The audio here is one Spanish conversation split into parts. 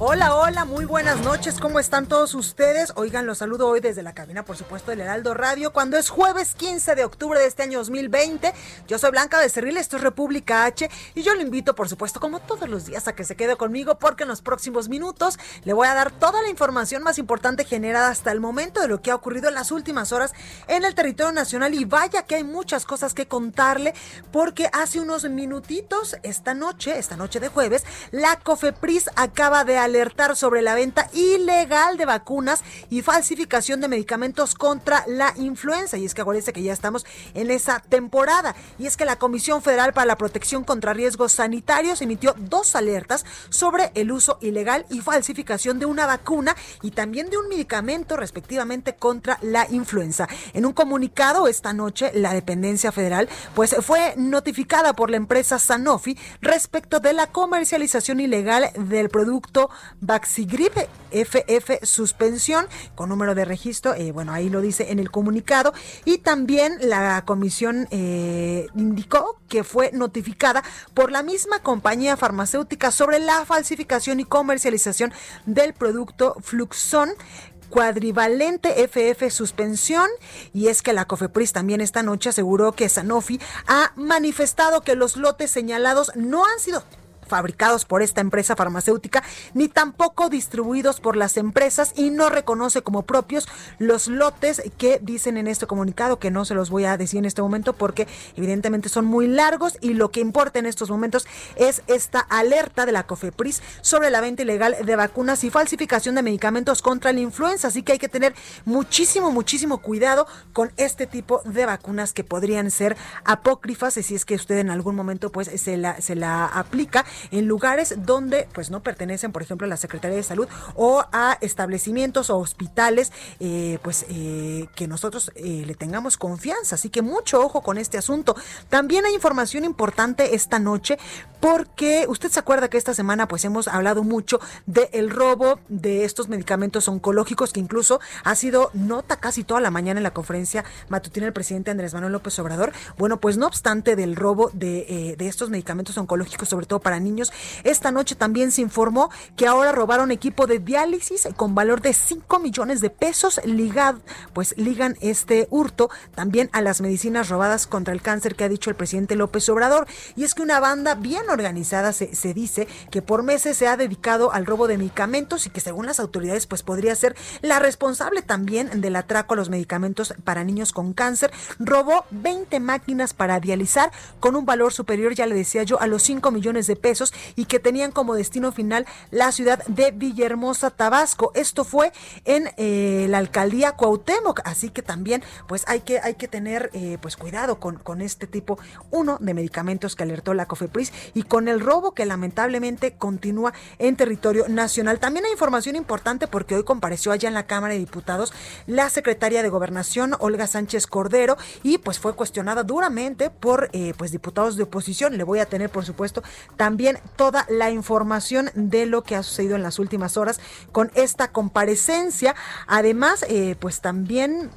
Hola, hola, muy buenas noches, ¿cómo están todos ustedes? Oigan, los saludo hoy desde la cabina, por supuesto, del Heraldo Radio, cuando es jueves 15 de octubre de este año 2020. Yo soy Blanca Becerril, esto es República H, y yo lo invito, por supuesto, como todos los días, a que se quede conmigo, porque en los próximos minutos le voy a dar toda la información más importante generada hasta el momento de lo que ha ocurrido en las últimas horas en el territorio nacional. Y vaya que hay muchas cosas que contarle, porque hace unos minutitos, esta noche, esta noche de jueves, la COFEPRIS acaba de alertar sobre la venta ilegal de vacunas y falsificación de medicamentos contra la influenza. Y es que acuérdense que ya estamos en esa temporada. Y es que la Comisión Federal para la Protección contra Riesgos Sanitarios emitió dos alertas sobre el uso ilegal y falsificación de una vacuna y también de un medicamento respectivamente contra la influenza. En un comunicado esta noche, la dependencia federal pues fue notificada por la empresa Sanofi respecto de la comercialización ilegal del producto Vaxigrip FF suspensión con número de registro, eh, bueno, ahí lo dice en el comunicado, y también la comisión eh, indicó que fue notificada por la misma compañía farmacéutica sobre la falsificación y comercialización del producto Fluxon cuadrivalente FF suspensión. Y es que la COFEPRIS también esta noche aseguró que Sanofi ha manifestado que los lotes señalados no han sido fabricados por esta empresa farmacéutica, ni tampoco distribuidos por las empresas y no reconoce como propios los lotes que dicen en este comunicado, que no se los voy a decir en este momento porque evidentemente son muy largos y lo que importa en estos momentos es esta alerta de la COFEPRIS sobre la venta ilegal de vacunas y falsificación de medicamentos contra la influenza, así que hay que tener muchísimo, muchísimo cuidado con este tipo de vacunas que podrían ser apócrifas, si es que usted en algún momento pues se la, se la aplica en lugares donde pues no pertenecen, por ejemplo, a la Secretaría de Salud o a establecimientos o hospitales, eh, pues eh, que nosotros eh, le tengamos confianza. Así que mucho ojo con este asunto. También hay información importante esta noche porque usted se acuerda que esta semana pues hemos hablado mucho del robo de estos medicamentos oncológicos que incluso ha sido nota casi toda la mañana en la conferencia matutina del presidente Andrés Manuel López Obrador. Bueno, pues no obstante del robo de, de estos medicamentos oncológicos, sobre todo para niños, esta noche también se informó que ahora robaron equipo de diálisis con valor de 5 millones de pesos ligado, pues ligan este hurto también a las medicinas robadas contra el cáncer que ha dicho el presidente López Obrador. Y es que una banda bien organizada se, se dice que por meses se ha dedicado al robo de medicamentos y que según las autoridades pues podría ser la responsable también del atraco a los medicamentos para niños con cáncer. Robó 20 máquinas para dializar con un valor superior, ya le decía yo, a los 5 millones de pesos y que tenían como destino final la ciudad de Villahermosa, Tabasco. Esto fue en eh, la alcaldía Cuauhtémoc, así que también pues hay que, hay que tener eh, pues cuidado con, con este tipo, uno, de medicamentos que alertó la COFEPRIS y con el robo que lamentablemente continúa en territorio nacional. También hay información importante porque hoy compareció allá en la Cámara de Diputados la secretaria de Gobernación, Olga Sánchez Cordero, y pues fue cuestionada duramente por eh, pues diputados de oposición. Le voy a tener, por supuesto, también toda la información de lo que ha sucedido en las últimas horas con esta comparecencia. Además, eh, pues también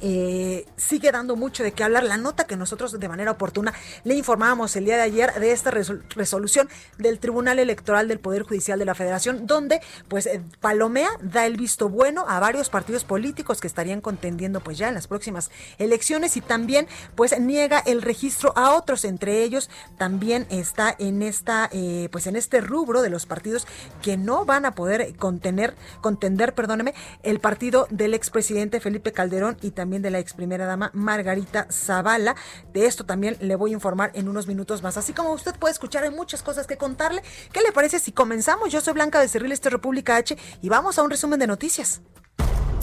eh, sigue dando mucho de qué hablar. La nota que nosotros de manera oportuna le informábamos el día de ayer de esta resol resolución del Tribunal Electoral del Poder Judicial de la Federación, donde pues eh, Palomea da el visto bueno a varios partidos políticos que estarían contendiendo pues ya en las próximas elecciones y también pues niega el registro a otros, entre ellos también está en esta eh, pues en este rubro de los partidos que no van a poder contener, contender, perdóneme, el partido del expresidente Felipe Calderón y también también de la ex primera dama Margarita Zavala. De esto también le voy a informar en unos minutos más. Así como usted puede escuchar, hay muchas cosas que contarle. ¿Qué le parece si comenzamos? Yo soy Blanca de Cerril, este República H, y vamos a un resumen de noticias.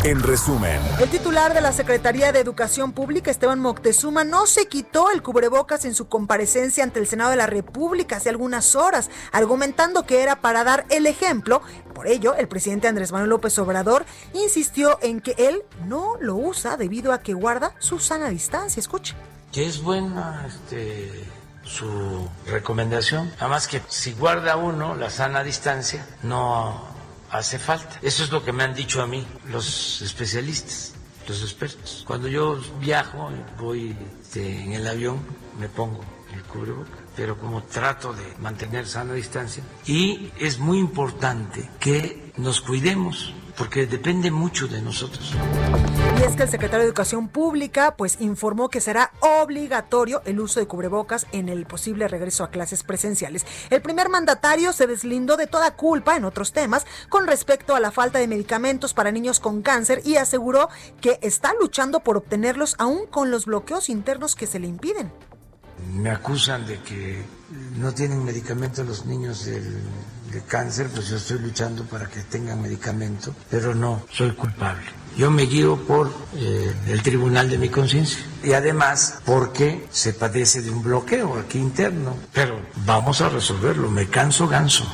En resumen, El titular de la Secretaría de Educación Pública, Esteban Moctezuma, no se quitó el cubrebocas en su comparecencia ante el Senado de la República hace algunas horas, argumentando que era para dar el ejemplo. Por ello, el presidente Andrés Manuel López Obrador insistió en que él no lo usa debido a que guarda su sana distancia. Escuche. que es buena este, su recomendación. Además que si guarda uno la sana distancia, no hace falta. Eso es lo que me han dicho a mí los especialistas, los expertos. Cuando yo viajo, voy este, en el avión, me pongo el cubreboca, pero como trato de mantener sana distancia. Y es muy importante que nos cuidemos, porque depende mucho de nosotros. Y es que el secretario de Educación Pública pues informó que será obligatorio el uso de cubrebocas en el posible regreso a clases presenciales. El primer mandatario se deslindó de toda culpa en otros temas con respecto a la falta de medicamentos para niños con cáncer y aseguró que está luchando por obtenerlos aún con los bloqueos internos que se le impiden. Me acusan de que no tienen medicamento los niños del, de cáncer, pues yo estoy luchando para que tengan medicamento, pero no soy culpable. Yo me guío por eh, el tribunal de mi conciencia y además porque se padece de un bloqueo aquí interno, pero vamos a resolverlo, me canso ganso.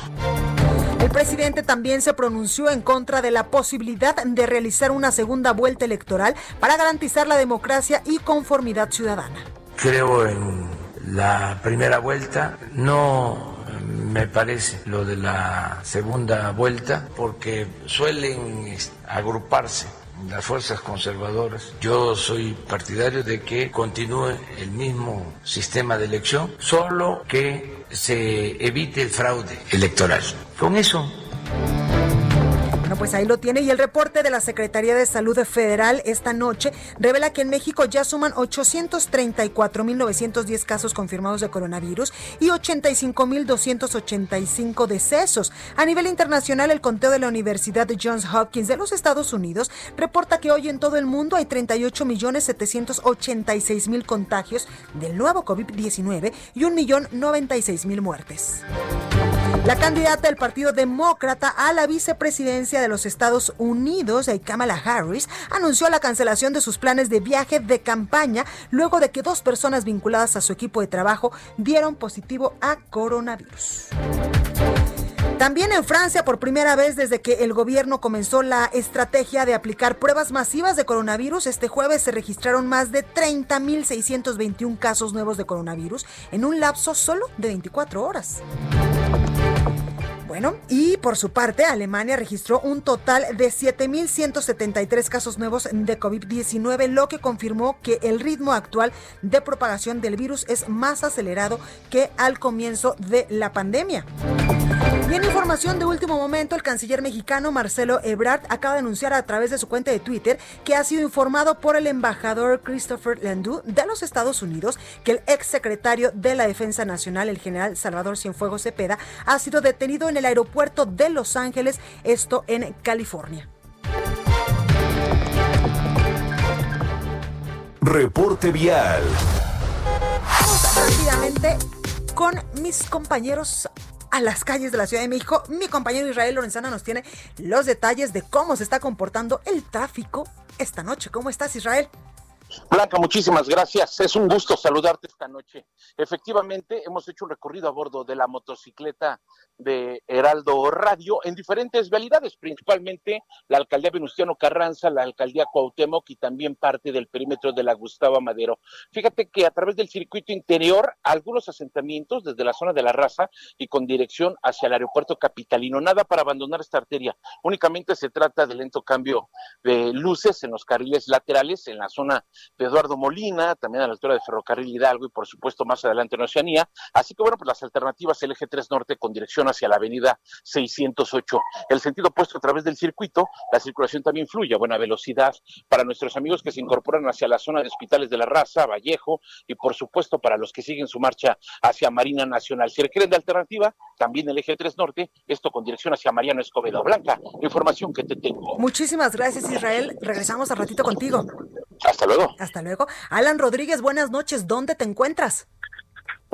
El presidente también se pronunció en contra de la posibilidad de realizar una segunda vuelta electoral para garantizar la democracia y conformidad ciudadana. Creo en la primera vuelta, no me parece lo de la segunda vuelta, porque suelen agruparse las fuerzas conservadoras. Yo soy partidario de que continúe el mismo sistema de elección, solo que se evite el fraude electoral. Con eso pues ahí lo tiene. Y el reporte de la Secretaría de Salud Federal esta noche revela que en México ya suman 834.910 casos confirmados de coronavirus y 85.285 decesos. A nivel internacional, el conteo de la Universidad de Johns Hopkins de los Estados Unidos reporta que hoy en todo el mundo hay 38.786.000 contagios del nuevo COVID-19 y 1.096.000 muertes. La candidata del Partido Demócrata a la vicepresidencia de los Estados Unidos, Kamala Harris, anunció la cancelación de sus planes de viaje de campaña luego de que dos personas vinculadas a su equipo de trabajo dieron positivo a coronavirus. También en Francia, por primera vez desde que el gobierno comenzó la estrategia de aplicar pruebas masivas de coronavirus, este jueves se registraron más de 30.621 casos nuevos de coronavirus en un lapso solo de 24 horas. Bueno, y por su parte, Alemania registró un total de 7.173 casos nuevos de COVID-19, lo que confirmó que el ritmo actual de propagación del virus es más acelerado que al comienzo de la pandemia. Y en información de último momento, el canciller mexicano Marcelo Ebrard acaba de anunciar a través de su cuenta de Twitter que ha sido informado por el embajador Christopher Landú de los Estados Unidos que el ex secretario de la Defensa Nacional, el general Salvador Cienfuegos Cepeda, ha sido detenido en el aeropuerto de Los Ángeles, esto en California. reporte vial. Vamos rápidamente con mis compañeros a las calles de la Ciudad de México. Mi compañero Israel Lorenzana nos tiene los detalles de cómo se está comportando el tráfico esta noche. ¿Cómo estás, Israel? Blanca, muchísimas gracias. Es un gusto saludarte esta noche. Efectivamente, hemos hecho un recorrido a bordo de la motocicleta de Heraldo Radio en diferentes vialidades, principalmente la alcaldía Venustiano Carranza, la alcaldía Cuauhtémoc y también parte del perímetro de la Gustavo Madero. Fíjate que a través del circuito interior, algunos asentamientos desde la zona de la raza y con dirección hacia el aeropuerto capitalino. Nada para abandonar esta arteria. Únicamente se trata de lento cambio de luces en los carriles laterales, en la zona de Eduardo Molina, también a la altura de Ferrocarril Hidalgo y por supuesto más adelante en Oceanía. Así que bueno, pues las alternativas el eje 3 norte con dirección dirección hacia la avenida 608. El sentido opuesto a través del circuito, la circulación también fluye a buena velocidad para nuestros amigos que se incorporan hacia la zona de hospitales de la raza, Vallejo y por supuesto para los que siguen su marcha hacia Marina Nacional. Si requieren de alternativa, también el eje 3 Norte, esto con dirección hacia Mariano Escobedo. Blanca, información que te tengo. Muchísimas gracias Israel. Regresamos al ratito contigo. Hasta luego. Hasta luego. Alan Rodríguez, buenas noches. ¿Dónde te encuentras?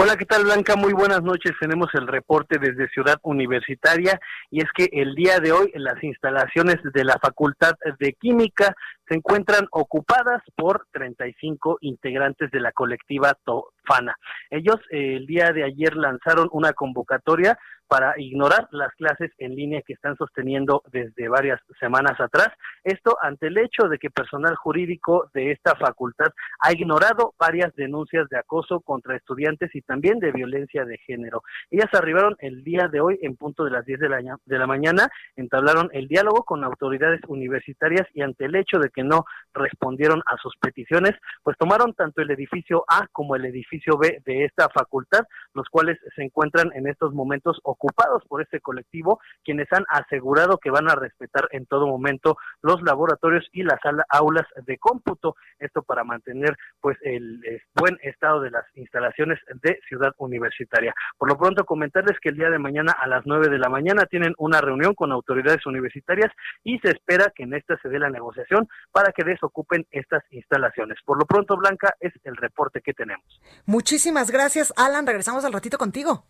Hola, ¿qué tal Blanca? Muy buenas noches. Tenemos el reporte desde Ciudad Universitaria y es que el día de hoy las instalaciones de la Facultad de Química se encuentran ocupadas por 35 integrantes de la colectiva Tofana. Ellos eh, el día de ayer lanzaron una convocatoria para ignorar las clases en línea que están sosteniendo desde varias semanas atrás. Esto ante el hecho de que personal jurídico de esta facultad ha ignorado varias denuncias de acoso contra estudiantes y también de violencia de género. Ellas arribaron el día de hoy en punto de las 10 de la, de la mañana, entablaron el diálogo con autoridades universitarias y ante el hecho de que no respondieron a sus peticiones, pues tomaron tanto el edificio A como el edificio B de esta facultad, los cuales se encuentran en estos momentos ocupados por este colectivo, quienes han asegurado que van a respetar en todo momento los laboratorios y las aulas de cómputo, esto para mantener pues el, el buen estado de las instalaciones de Ciudad Universitaria. Por lo pronto comentarles que el día de mañana a las 9 de la mañana tienen una reunión con autoridades universitarias y se espera que en esta se dé la negociación para que desocupen estas instalaciones. Por lo pronto, Blanca, es el reporte que tenemos. Muchísimas gracias, Alan. Regresamos al ratito contigo.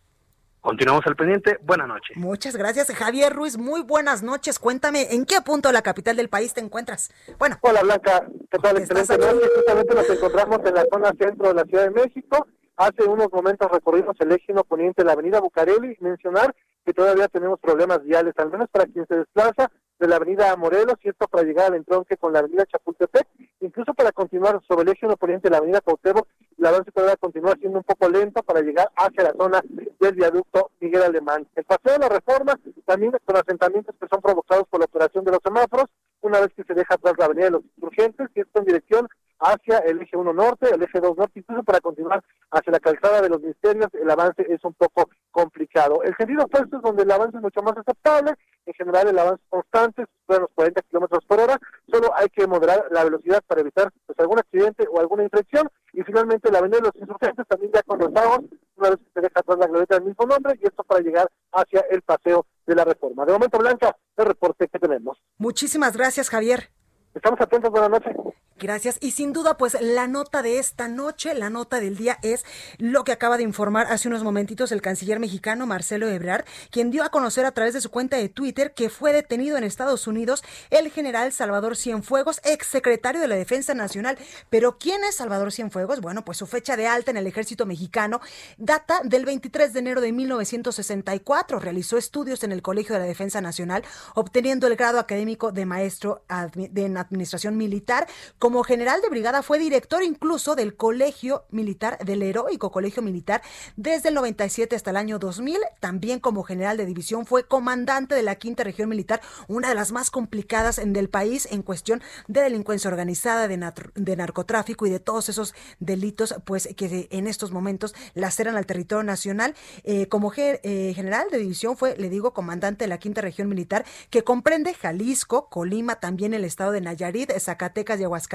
Continuamos al pendiente. Buenas noches. Muchas gracias, Javier Ruiz. Muy buenas noches. Cuéntame, ¿en qué punto de la capital del país te encuentras? Bueno. Hola, Blanca. ¿Qué tal? Excelente noche. Justamente nos encontramos en la zona centro de la Ciudad de México. Hace unos momentos recorrimos el eje poniente de la avenida Bucareli. Mencionar que todavía tenemos problemas viales, al menos para quien se desplaza de la avenida Morelos, y esto para llegar al entronque con la avenida Chapultepec, incluso para continuar sobre el eje poniente de la avenida Cuauhtémoc, el avance todavía continúa siendo un poco lento para llegar hacia la zona del viaducto Miguel Alemán. El paseo de la reforma, también con asentamientos que son provocados por la operación de los semáforos, una vez que se deja atrás la avenida de los insurgentes, y esto en dirección hacia el eje 1 norte, el eje 2 norte, incluso para continuar hacia la calzada de los ministerios, el avance es un poco complicado. El sentido opuesto es donde el avance es mucho más aceptable, en general el avance constante, supera los 40 kilómetros por hora, solo hay que moderar la velocidad para evitar pues, algún accidente o alguna infracción, y finalmente la avenida de los insurgentes también ya con los pagos, una vez que se deja atrás la glorieta del mismo nombre, y esto para llegar hacia el paseo de la reforma. De momento, Blanca, el reporte que tenemos. Muchísimas gracias, Javier. Estamos atentos, buenas noches. Gracias. Y sin duda, pues la nota de esta noche, la nota del día es lo que acaba de informar hace unos momentitos el canciller mexicano Marcelo Ebrard, quien dio a conocer a través de su cuenta de Twitter que fue detenido en Estados Unidos el general Salvador Cienfuegos, exsecretario de la Defensa Nacional. Pero ¿quién es Salvador Cienfuegos? Bueno, pues su fecha de alta en el ejército mexicano data del 23 de enero de 1964. Realizó estudios en el Colegio de la Defensa Nacional, obteniendo el grado académico de maestro en administración militar. Como general de brigada fue director incluso del Colegio Militar, del heroico Colegio Militar, desde el 97 hasta el año 2000. También como general de división fue comandante de la Quinta Región Militar, una de las más complicadas del país en cuestión de delincuencia organizada, de, de narcotráfico y de todos esos delitos, pues que en estos momentos laceran al territorio nacional. Eh, como eh, general de división fue, le digo, comandante de la Quinta Región Militar, que comprende Jalisco, Colima, también el estado de Nayarit, Zacatecas y Aguascalientes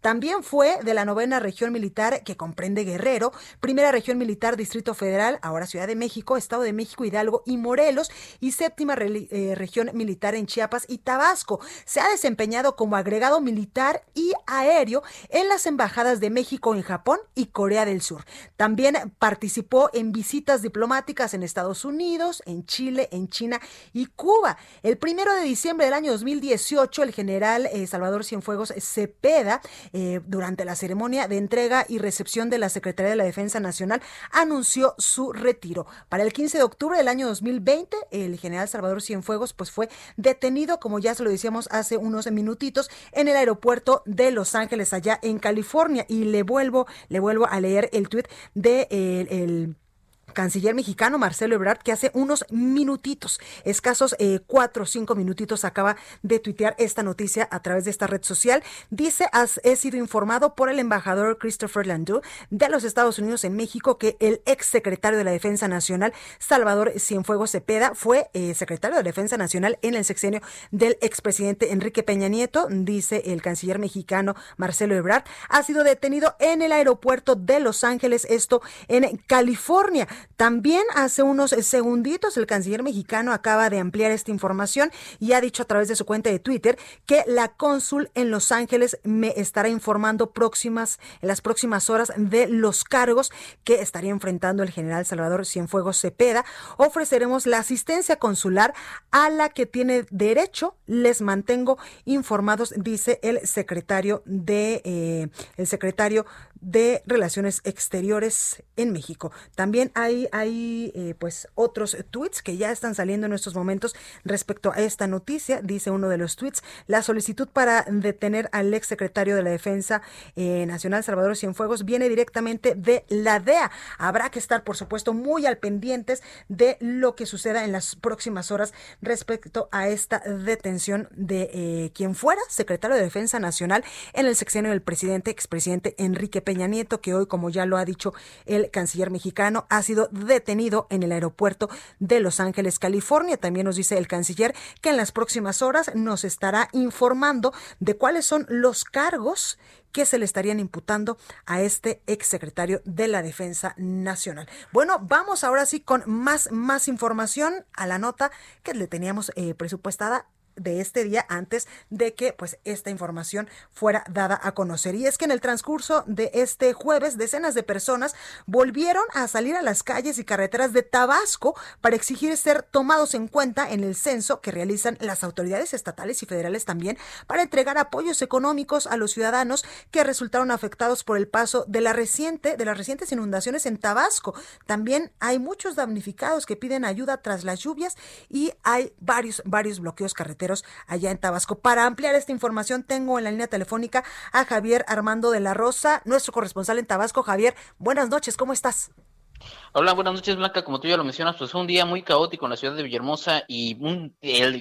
también fue de la novena región militar que comprende Guerrero, primera región militar Distrito Federal, ahora Ciudad de México, Estado de México, Hidalgo y Morelos, y séptima eh, región militar en Chiapas y Tabasco. Se ha desempeñado como agregado militar y aéreo en las embajadas de México en Japón y Corea del Sur. También participó en visitas diplomáticas en Estados Unidos, en Chile, en China y Cuba. El primero de diciembre del año 2018, el general eh, Salvador Cienfuegos se Peda, eh, durante la ceremonia de entrega y recepción de la Secretaría de la Defensa Nacional, anunció su retiro. Para el 15 de octubre del año 2020, el general Salvador Cienfuegos pues, fue detenido, como ya se lo decíamos hace unos minutitos, en el aeropuerto de Los Ángeles, allá en California. Y le vuelvo, le vuelvo a leer el tuit de eh, el canciller mexicano Marcelo Ebrard, que hace unos minutitos, escasos eh, cuatro o cinco minutitos, acaba de tuitear esta noticia a través de esta red social. Dice, he sido informado por el embajador Christopher Landau de los Estados Unidos en México que el ex secretario de la Defensa Nacional, Salvador Cienfuegos Cepeda, fue eh, secretario de Defensa Nacional en el sexenio del expresidente Enrique Peña Nieto, dice el canciller mexicano Marcelo Ebrard, ha sido detenido en el aeropuerto de Los Ángeles, esto en California. También hace unos segunditos el canciller mexicano acaba de ampliar esta información y ha dicho a través de su cuenta de Twitter que la cónsul en Los Ángeles me estará informando próximas en las próximas horas de los cargos que estaría enfrentando el general Salvador Cienfuegos Cepeda. Ofreceremos la asistencia consular a la que tiene derecho. Les mantengo informados, dice el secretario de eh, el secretario de Relaciones Exteriores en México. También hay, hay eh, pues otros tweets que ya están saliendo en estos momentos respecto a esta noticia. Dice uno de los tweets, la solicitud para detener al ex secretario de la Defensa eh, Nacional Salvador Cienfuegos viene directamente de la DEA. Habrá que estar, por supuesto, muy al pendientes de lo que suceda en las próximas horas respecto a esta detención de eh, quien fuera secretario de Defensa Nacional en el sexenio del presidente, expresidente Enrique Peña Peña Nieto, que hoy, como ya lo ha dicho el canciller mexicano, ha sido detenido en el aeropuerto de Los Ángeles, California. También nos dice el canciller que en las próximas horas nos estará informando de cuáles son los cargos que se le estarían imputando a este exsecretario de la Defensa Nacional. Bueno, vamos ahora sí con más, más información a la nota que le teníamos eh, presupuestada de este día antes de que pues esta información fuera dada a conocer. Y es que en el transcurso de este jueves decenas de personas volvieron a salir a las calles y carreteras de Tabasco para exigir ser tomados en cuenta en el censo que realizan las autoridades estatales y federales también para entregar apoyos económicos a los ciudadanos que resultaron afectados por el paso de la reciente de las recientes inundaciones en Tabasco. También hay muchos damnificados que piden ayuda tras las lluvias y hay varios varios bloqueos carreteros allá en Tabasco. Para ampliar esta información tengo en la línea telefónica a Javier Armando de la Rosa, nuestro corresponsal en Tabasco. Javier, buenas noches, ¿cómo estás? Hola, buenas noches, Blanca. Como tú ya lo mencionas, pues fue un día muy caótico en la ciudad de Villahermosa y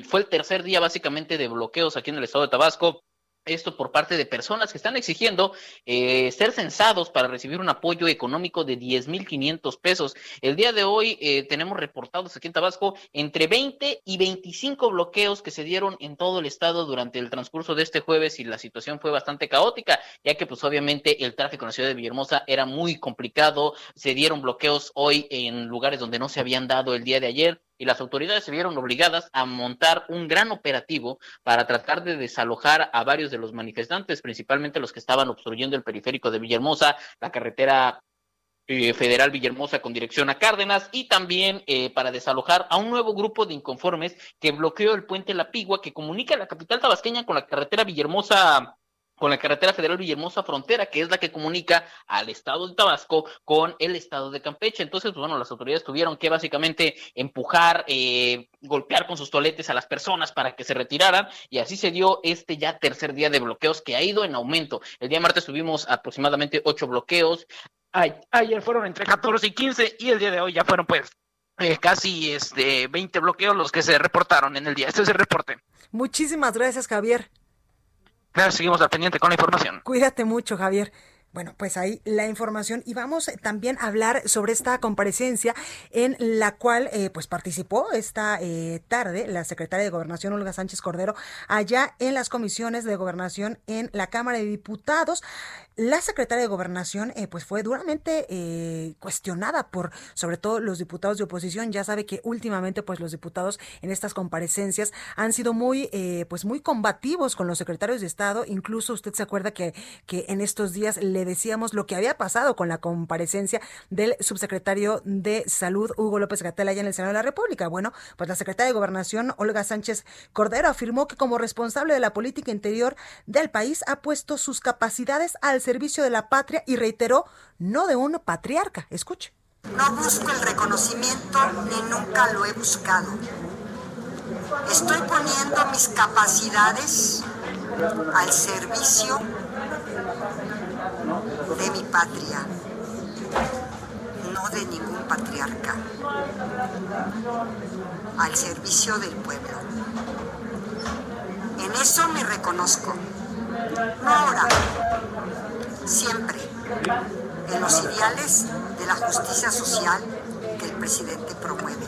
fue el tercer día básicamente de bloqueos aquí en el estado de Tabasco. Esto por parte de personas que están exigiendo eh, ser censados para recibir un apoyo económico de 10.500 pesos. El día de hoy eh, tenemos reportados aquí en Tabasco entre 20 y 25 bloqueos que se dieron en todo el estado durante el transcurso de este jueves y la situación fue bastante caótica, ya que pues obviamente el tráfico en la ciudad de Villahermosa era muy complicado. Se dieron bloqueos hoy en lugares donde no se habían dado el día de ayer y las autoridades se vieron obligadas a montar un gran operativo para tratar de desalojar a varios de los manifestantes, principalmente los que estaban obstruyendo el periférico de Villahermosa, la carretera eh, federal Villahermosa con dirección a Cárdenas y también eh, para desalojar a un nuevo grupo de inconformes que bloqueó el puente La Pigua que comunica la capital tabasqueña con la carretera Villahermosa con la carretera federal Villahermosa Frontera, que es la que comunica al estado de Tabasco con el estado de Campeche. Entonces, pues, bueno, las autoridades tuvieron que básicamente empujar, eh, golpear con sus toletes a las personas para que se retiraran y así se dio este ya tercer día de bloqueos que ha ido en aumento. El día martes tuvimos aproximadamente ocho bloqueos. ayer fueron entre 14 y 15 y el día de hoy ya fueron pues eh, casi este 20 bloqueos los que se reportaron en el día. Este es el reporte. Muchísimas gracias, Javier. Claro, seguimos al pendiente con la información. Cuídate mucho, Javier. Bueno, pues ahí la información y vamos también a hablar sobre esta comparecencia en la cual eh, pues participó esta eh, tarde la secretaria de Gobernación Olga Sánchez Cordero allá en las comisiones de gobernación en la Cámara de Diputados. La secretaria de Gobernación eh, pues fue duramente cuestionada por sobre todo los diputados de oposición. Ya sabe que últimamente pues los diputados en estas comparecencias han sido muy pues muy combativos con los secretarios de Estado. Incluso usted se acuerda que, que en estos días le decíamos lo que había pasado con la comparecencia del subsecretario de Salud, Hugo López Gatel, allá en el Senado de la República. Bueno, pues la secretaria de Gobernación, Olga Sánchez Cordero, afirmó que como responsable de la política interior del país ha puesto sus capacidades al servicio de la patria y reiteró, no de un patriarca. Escuche. No busco el reconocimiento ni nunca lo he buscado. Estoy poniendo mis capacidades al servicio de mi patria, no de ningún patriarca, al servicio del pueblo. En eso me reconozco. No ahora, siempre, en los ideales de la justicia social que el presidente promueve.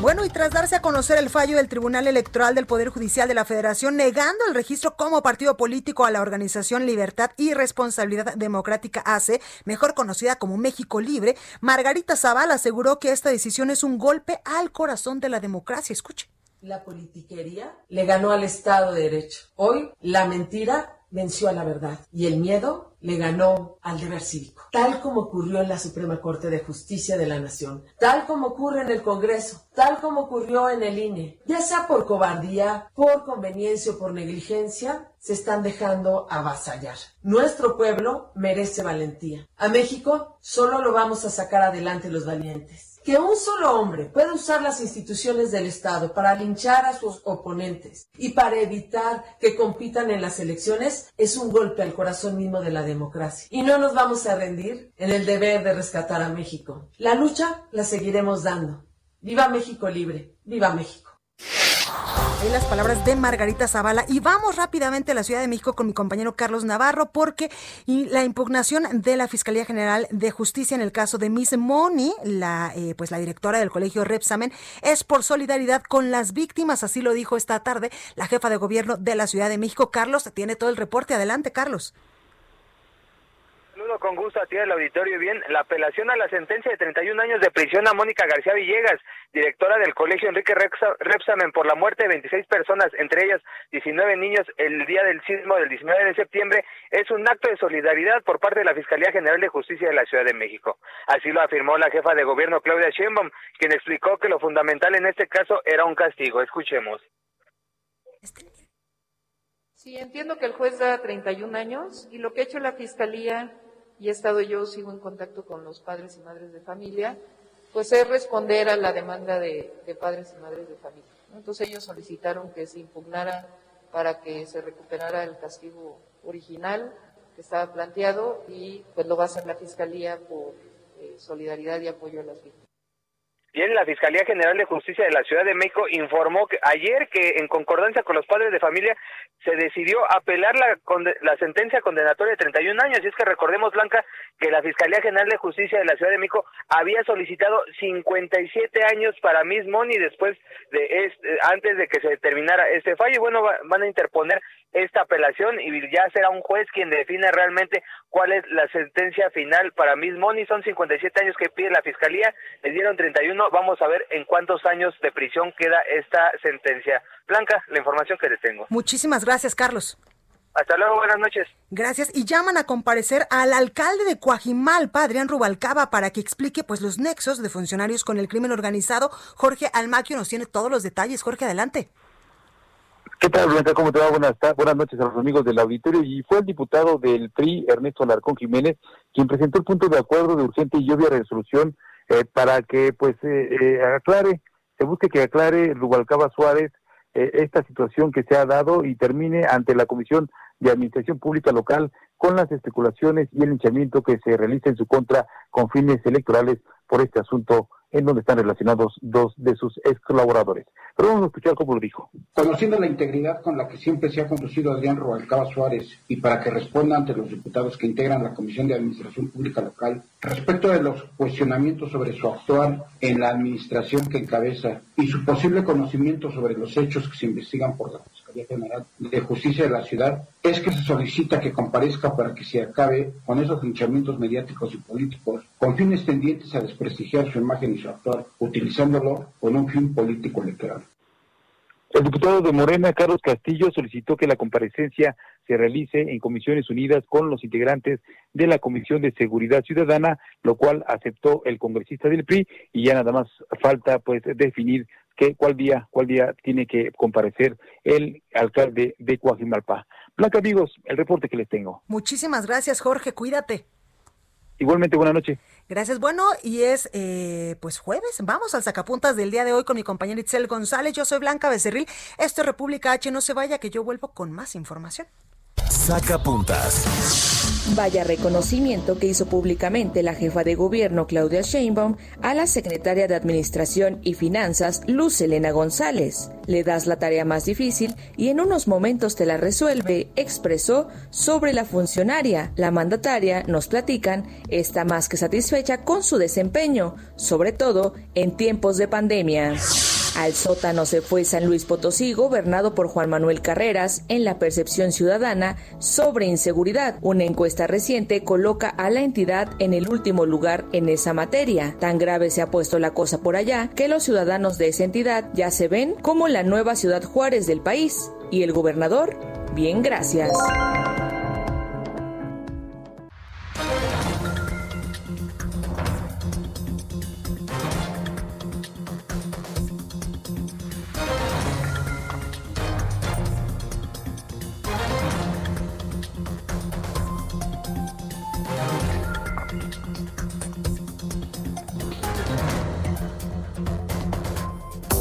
Bueno, y tras darse a conocer el fallo del Tribunal Electoral del Poder Judicial de la Federación negando el registro como partido político a la organización Libertad y Responsabilidad Democrática ACE, mejor conocida como México Libre, Margarita Zavala aseguró que esta decisión es un golpe al corazón de la democracia. Escuche. La politiquería le ganó al Estado de Derecho. Hoy la mentira venció a la verdad y el miedo le ganó al deber cívico, tal como ocurrió en la Suprema Corte de Justicia de la Nación, tal como ocurre en el Congreso, tal como ocurrió en el INE, ya sea por cobardía, por conveniencia o por negligencia, se están dejando avasallar. Nuestro pueblo merece valentía. A México solo lo vamos a sacar adelante los valientes que un solo hombre pueda usar las instituciones del Estado para linchar a sus oponentes y para evitar que compitan en las elecciones es un golpe al corazón mismo de la democracia. Y no nos vamos a rendir en el deber de rescatar a México. La lucha la seguiremos dando. Viva México libre. Viva México. Ahí las palabras de Margarita Zavala. Y vamos rápidamente a la Ciudad de México con mi compañero Carlos Navarro, porque la impugnación de la Fiscalía General de Justicia en el caso de Miss Moni, la, eh, pues la directora del colegio Repsamen, es por solidaridad con las víctimas. Así lo dijo esta tarde la jefa de gobierno de la Ciudad de México. Carlos, tiene todo el reporte. Adelante, Carlos con gusto a ti del auditorio. Bien, la apelación a la sentencia de 31 años de prisión a Mónica García Villegas, directora del colegio Enrique Repsamen, por la muerte de 26 personas, entre ellas 19 niños, el día del sismo del 19 de septiembre, es un acto de solidaridad por parte de la Fiscalía General de Justicia de la Ciudad de México. Así lo afirmó la jefa de gobierno Claudia Sheinbaum, quien explicó que lo fundamental en este caso era un castigo. Escuchemos. Sí, entiendo que el juez da 31 años y lo que ha hecho la Fiscalía y he estado yo, sigo en contacto con los padres y madres de familia, pues es responder a la demanda de, padres y madres de familia. Entonces ellos solicitaron que se impugnara para que se recuperara el castigo original que estaba planteado y pues lo va a hacer la Fiscalía por eh, solidaridad y apoyo a las víctimas. Bien, la Fiscalía General de Justicia de la Ciudad de México informó que ayer que en concordancia con los padres de familia se decidió apelar la, la sentencia condenatoria de 31 años. Y es que recordemos, Blanca, que la Fiscalía General de Justicia de la Ciudad de México había solicitado 57 años para Miss Moni después de este, antes de que se terminara este fallo. Y bueno, van a interponer esta apelación y ya será un juez quien define realmente cuál es la sentencia final para Miss Moni. Son 57 años que pide la Fiscalía, le dieron 31 vamos a ver en cuántos años de prisión queda esta sentencia. Blanca, la información que le tengo. Muchísimas gracias, Carlos. Hasta luego, buenas noches. Gracias. Y llaman a comparecer al alcalde de Coajimalpa, Adrián Rubalcaba, para que explique pues los nexos de funcionarios con el crimen organizado. Jorge Almaquio nos tiene todos los detalles. Jorge, adelante. ¿Qué tal, Blanca? ¿Cómo te va? Buenas, buenas noches a los amigos del auditorio. Y fue el diputado del PRI, Ernesto Alarcón Jiménez, quien presentó el punto de acuerdo de urgente y obvia resolución eh, para que pues eh, eh, aclare, se busque que aclare Rubalcaba Suárez esta situación que se ha dado y termine ante la Comisión de Administración Pública Local con las especulaciones y el linchamiento que se realiza en su contra con fines electorales por este asunto en donde están relacionados dos de sus ex colaboradores. Pero vamos a escuchar cómo lo dijo. Conociendo la integridad con la que siempre se ha conducido Adrián Rubalcaba Suárez y para que responda ante los diputados que integran la Comisión de Administración Pública Local, respecto de los cuestionamientos sobre su actuar en la administración que encabeza y su posible conocimiento sobre los hechos que se investigan por la Fiscalía General de Justicia de la ciudad, es que se solicita que comparezca para que se acabe con esos linchamientos mediáticos y políticos con fines tendientes a desprestigiar su imagen y su actuar, utilizándolo con un fin político electoral. El diputado de Morena, Carlos Castillo, solicitó que la comparecencia se realice en Comisiones Unidas con los integrantes de la Comisión de Seguridad Ciudadana, lo cual aceptó el congresista del PRI y ya nada más falta pues definir qué cuál día cuál día tiene que comparecer el alcalde de Coajimalpa. Blanca amigos, el reporte que les tengo. Muchísimas gracias, Jorge, cuídate. Igualmente, buena noche. Gracias. Bueno, y es eh, pues jueves. Vamos al sacapuntas del día de hoy con mi compañera Itzel González. Yo soy Blanca Becerril. Esto es República H. No se vaya, que yo vuelvo con más información. Sacapuntas. Vaya reconocimiento que hizo públicamente la jefa de gobierno Claudia Sheinbaum a la secretaria de Administración y Finanzas Luz Elena González. Le das la tarea más difícil y en unos momentos te la resuelve, expresó sobre la funcionaria. La mandataria, nos platican, está más que satisfecha con su desempeño, sobre todo en tiempos de pandemia. Al sótano se fue San Luis Potosí, gobernado por Juan Manuel Carreras, en la percepción ciudadana sobre inseguridad. Una encuesta reciente coloca a la entidad en el último lugar en esa materia. Tan grave se ha puesto la cosa por allá que los ciudadanos de esa entidad ya se ven como la nueva ciudad Juárez del país. Y el gobernador, bien gracias.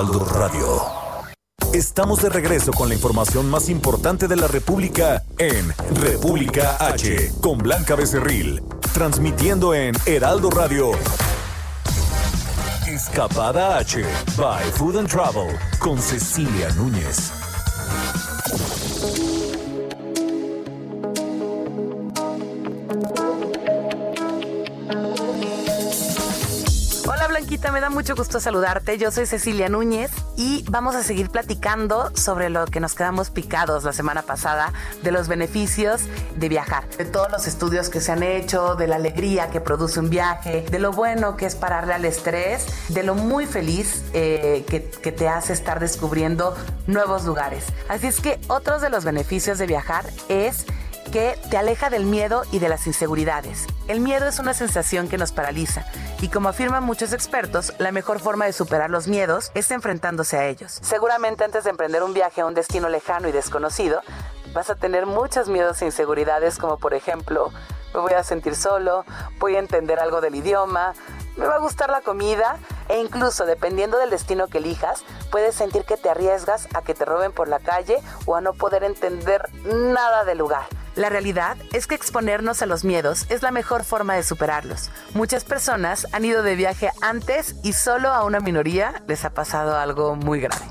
Radio. Estamos de regreso con la información más importante de la República en República H, con Blanca Becerril, transmitiendo en Heraldo Radio. Escapada H, by Food and Travel, con Cecilia Núñez. Me da mucho gusto saludarte. Yo soy Cecilia Núñez y vamos a seguir platicando sobre lo que nos quedamos picados la semana pasada, de los beneficios de viajar, de todos los estudios que se han hecho, de la alegría que produce un viaje, de lo bueno que es pararle al estrés, de lo muy feliz eh, que, que te hace estar descubriendo nuevos lugares. Así es que otros de los beneficios de viajar es que te aleja del miedo y de las inseguridades. El miedo es una sensación que nos paraliza y como afirman muchos expertos, la mejor forma de superar los miedos es enfrentándose a ellos. Seguramente antes de emprender un viaje a un destino lejano y desconocido, vas a tener muchos miedos e inseguridades como por ejemplo, me voy a sentir solo, voy a entender algo del idioma, me va a gustar la comida e incluso dependiendo del destino que elijas, puedes sentir que te arriesgas a que te roben por la calle o a no poder entender nada del lugar. La realidad es que exponernos a los miedos es la mejor forma de superarlos. Muchas personas han ido de viaje antes y solo a una minoría les ha pasado algo muy grave.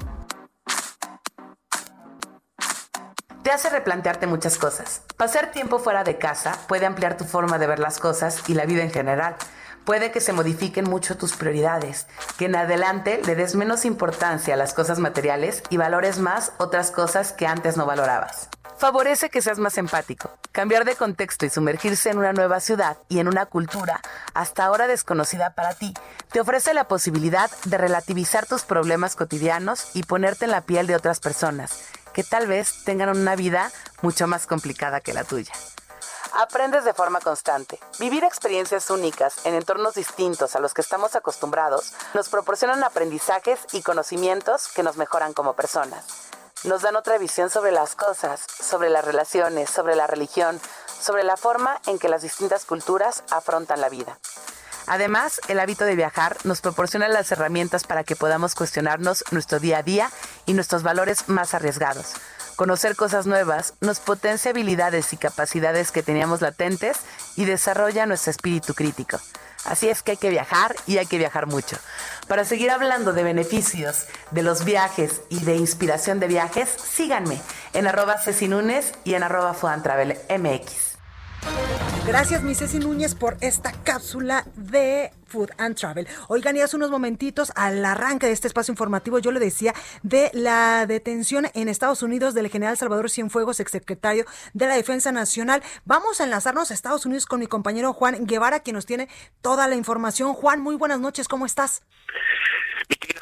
Te hace replantearte muchas cosas. Pasar tiempo fuera de casa puede ampliar tu forma de ver las cosas y la vida en general. Puede que se modifiquen mucho tus prioridades, que en adelante le des menos importancia a las cosas materiales y valores más otras cosas que antes no valorabas. Favorece que seas más empático. Cambiar de contexto y sumergirse en una nueva ciudad y en una cultura hasta ahora desconocida para ti te ofrece la posibilidad de relativizar tus problemas cotidianos y ponerte en la piel de otras personas que tal vez tengan una vida mucho más complicada que la tuya. Aprendes de forma constante. Vivir experiencias únicas en entornos distintos a los que estamos acostumbrados nos proporcionan aprendizajes y conocimientos que nos mejoran como personas. Nos dan otra visión sobre las cosas, sobre las relaciones, sobre la religión, sobre la forma en que las distintas culturas afrontan la vida. Además, el hábito de viajar nos proporciona las herramientas para que podamos cuestionarnos nuestro día a día y nuestros valores más arriesgados. Conocer cosas nuevas nos potencia habilidades y capacidades que teníamos latentes y desarrolla nuestro espíritu crítico. Así es que hay que viajar y hay que viajar mucho. Para seguir hablando de beneficios de los viajes y de inspiración de viajes, síganme en arroba Cecinunes y en arroba MX. Gracias, mi Ceci Núñez, por esta cápsula de Food and Travel. Oigan, y hace unos momentitos, al arranque de este espacio informativo, yo le decía de la detención en Estados Unidos del general Salvador Cienfuegos, exsecretario de la Defensa Nacional. Vamos a enlazarnos a Estados Unidos con mi compañero Juan Guevara, quien nos tiene toda la información. Juan, muy buenas noches, ¿cómo estás?